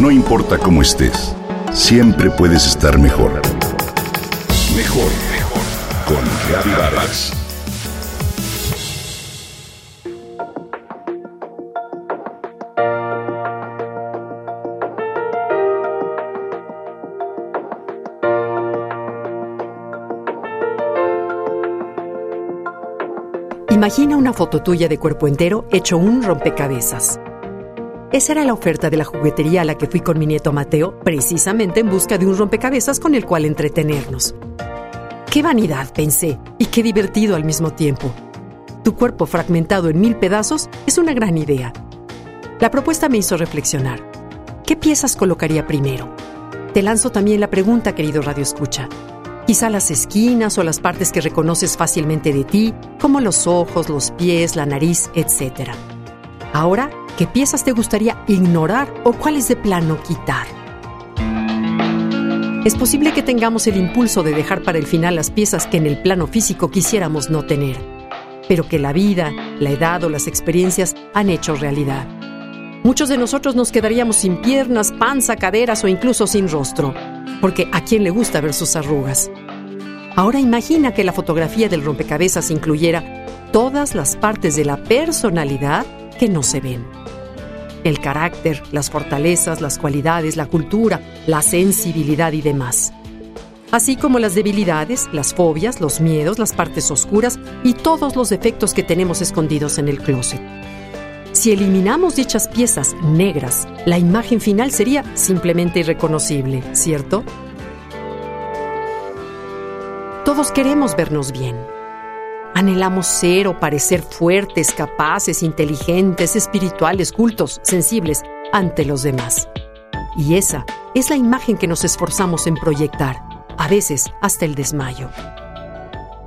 No importa cómo estés, siempre puedes estar mejor. Mejor, mejor. Con Vargas. Imagina una foto tuya de cuerpo entero hecho un rompecabezas. Esa era la oferta de la juguetería a la que fui con mi nieto Mateo, precisamente en busca de un rompecabezas con el cual entretenernos. Qué vanidad, pensé, y qué divertido al mismo tiempo. Tu cuerpo fragmentado en mil pedazos es una gran idea. La propuesta me hizo reflexionar. ¿Qué piezas colocaría primero? Te lanzo también la pregunta, querido Radio Escucha. Quizá las esquinas o las partes que reconoces fácilmente de ti, como los ojos, los pies, la nariz, etc. Ahora, ¿qué piezas te gustaría ignorar o cuáles de plano quitar? Es posible que tengamos el impulso de dejar para el final las piezas que en el plano físico quisiéramos no tener, pero que la vida, la edad o las experiencias han hecho realidad. Muchos de nosotros nos quedaríamos sin piernas, panza, caderas o incluso sin rostro, porque a quién le gusta ver sus arrugas. Ahora imagina que la fotografía del rompecabezas incluyera todas las partes de la personalidad que no se ven. El carácter, las fortalezas, las cualidades, la cultura, la sensibilidad y demás. Así como las debilidades, las fobias, los miedos, las partes oscuras y todos los defectos que tenemos escondidos en el closet. Si eliminamos dichas piezas negras, la imagen final sería simplemente irreconocible, ¿cierto? Todos queremos vernos bien Anhelamos ser o parecer fuertes, capaces, inteligentes, espirituales, cultos, sensibles ante los demás. Y esa es la imagen que nos esforzamos en proyectar, a veces hasta el desmayo.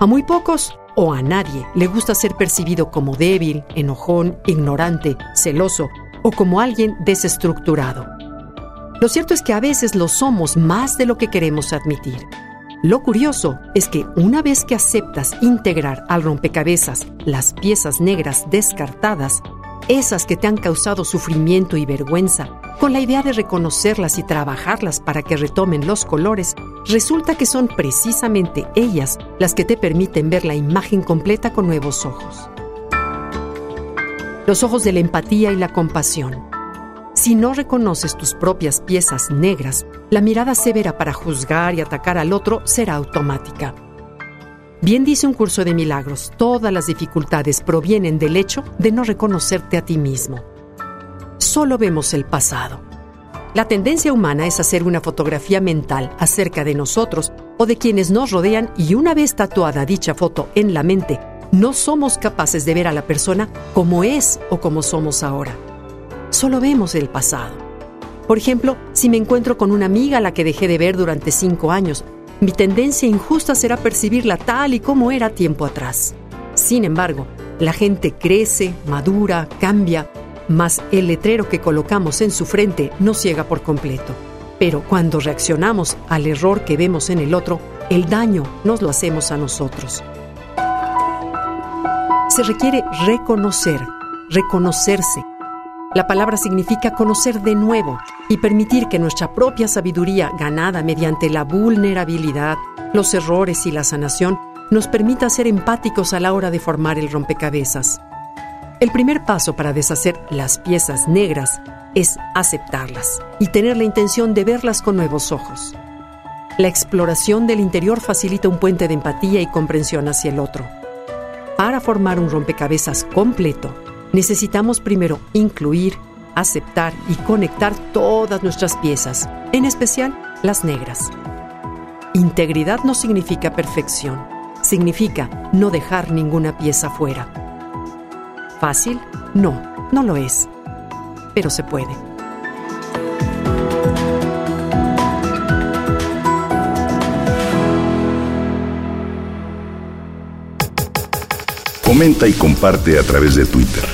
A muy pocos o a nadie le gusta ser percibido como débil, enojón, ignorante, celoso o como alguien desestructurado. Lo cierto es que a veces lo somos más de lo que queremos admitir. Lo curioso es que una vez que aceptas integrar al rompecabezas las piezas negras descartadas, esas que te han causado sufrimiento y vergüenza, con la idea de reconocerlas y trabajarlas para que retomen los colores, resulta que son precisamente ellas las que te permiten ver la imagen completa con nuevos ojos. Los ojos de la empatía y la compasión, si no reconoces tus propias piezas negras, la mirada severa para juzgar y atacar al otro será automática. Bien dice un curso de milagros, todas las dificultades provienen del hecho de no reconocerte a ti mismo. Solo vemos el pasado. La tendencia humana es hacer una fotografía mental acerca de nosotros o de quienes nos rodean y una vez tatuada dicha foto en la mente, no somos capaces de ver a la persona como es o como somos ahora solo vemos el pasado. Por ejemplo, si me encuentro con una amiga a la que dejé de ver durante cinco años, mi tendencia injusta será percibirla tal y como era tiempo atrás. Sin embargo, la gente crece, madura, cambia, mas el letrero que colocamos en su frente no ciega por completo. Pero cuando reaccionamos al error que vemos en el otro, el daño nos lo hacemos a nosotros. Se requiere reconocer, reconocerse, la palabra significa conocer de nuevo y permitir que nuestra propia sabiduría, ganada mediante la vulnerabilidad, los errores y la sanación, nos permita ser empáticos a la hora de formar el rompecabezas. El primer paso para deshacer las piezas negras es aceptarlas y tener la intención de verlas con nuevos ojos. La exploración del interior facilita un puente de empatía y comprensión hacia el otro. Para formar un rompecabezas completo, necesitamos primero incluir, aceptar y conectar todas nuestras piezas, en especial las negras. Integridad no significa perfección, significa no dejar ninguna pieza fuera. ¿Fácil? No, no lo es, pero se puede. Comenta y comparte a través de Twitter.